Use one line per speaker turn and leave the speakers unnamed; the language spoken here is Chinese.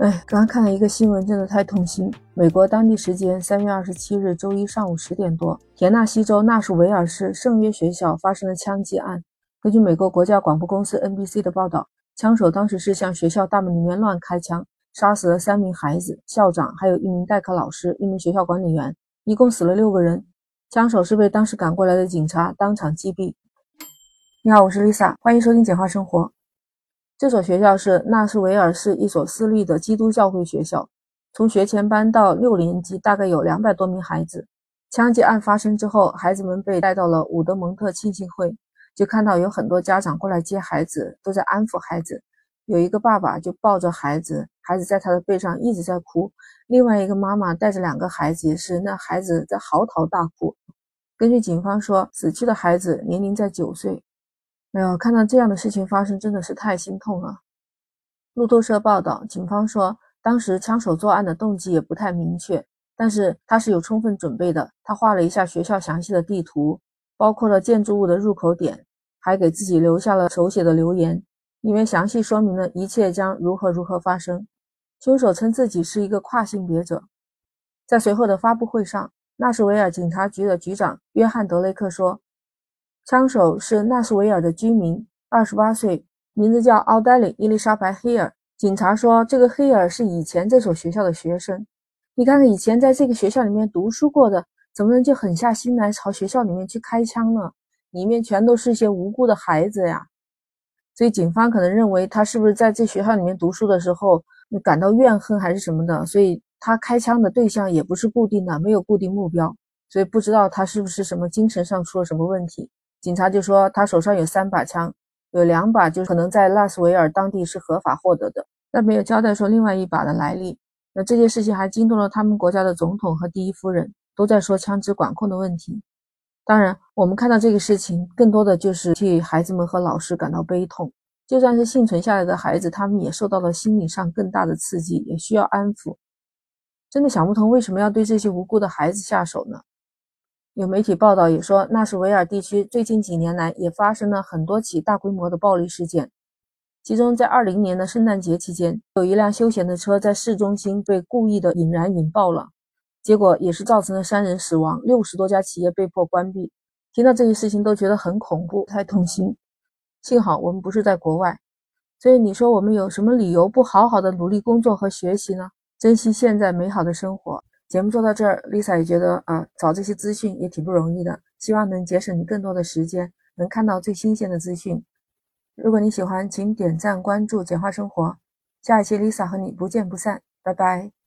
哎，刚刚看了一个新闻，真的太痛心。美国当地时间三月二十七日周一上午十点多，田纳西州纳什维尔市圣约学校发生了枪击案。根据美国国家广播公司 NBC 的报道，枪手当时是向学校大门里面乱开枪，杀死了三名孩子、校长，还有一名代课老师、一名学校管理员，一共死了六个人。枪手是被当时赶过来的警察当场击毙。你好，我是 Lisa，欢迎收听简化生活。这所学校是纳什维尔市一所私立的基督教会学校，从学前班到六年级，大概有两百多名孩子。枪击案发生之后，孩子们被带到了伍德蒙特庆信会，就看到有很多家长过来接孩子，都在安抚孩子。有一个爸爸就抱着孩子，孩子在他的背上一直在哭；另外一个妈妈带着两个孩子，也是那孩子在嚎啕大哭。根据警方说，死去的孩子年龄在九岁。哎呦，看到这样的事情发生，真的是太心痛了。路透社报道，警方说，当时枪手作案的动机也不太明确，但是他是有充分准备的。他画了一下学校详细的地图，包括了建筑物的入口点，还给自己留下了手写的留言，里面详细说明了一切将如何如何发生。凶手称自己是一个跨性别者。在随后的发布会上，纳什维尔警察局的局长约翰德雷克说。枪手是纳什维尔的居民，二十八岁，名字叫奥黛丽·伊丽莎白·黑尔。警察说，这个黑尔是以前这所学校的学生。你看看，以前在这个学校里面读书过的，怎么能就狠下心来朝学校里面去开枪呢？里面全都是一些无辜的孩子呀。所以警方可能认为他是不是在这学校里面读书的时候感到怨恨还是什么的，所以他开枪的对象也不是固定的，没有固定目标，所以不知道他是不是什么精神上出了什么问题。警察就说他手上有三把枪，有两把就可能在拉斯维尔当地是合法获得的，但没有交代说另外一把的来历。那这件事情还惊动了他们国家的总统和第一夫人，都在说枪支管控的问题。当然，我们看到这个事情，更多的就是替孩子们和老师感到悲痛。就算是幸存下来的孩子，他们也受到了心理上更大的刺激，也需要安抚。真的想不通为什么要对这些无辜的孩子下手呢？有媒体报道也说，纳什维尔地区最近几年来也发生了很多起大规模的暴力事件。其中，在二零年的圣诞节期间，有一辆休闲的车在市中心被故意的引燃引爆了，结果也是造成了三人死亡，六十多家企业被迫关闭。听到这些事情都觉得很恐怖，太痛心。幸好我们不是在国外，所以你说我们有什么理由不好好的努力工作和学习呢？珍惜现在美好的生活。节目做到这儿，Lisa 也觉得啊，找这些资讯也挺不容易的，希望能节省你更多的时间，能看到最新鲜的资讯。如果你喜欢，请点赞关注简化生活，下一期 Lisa 和你不见不散，拜拜。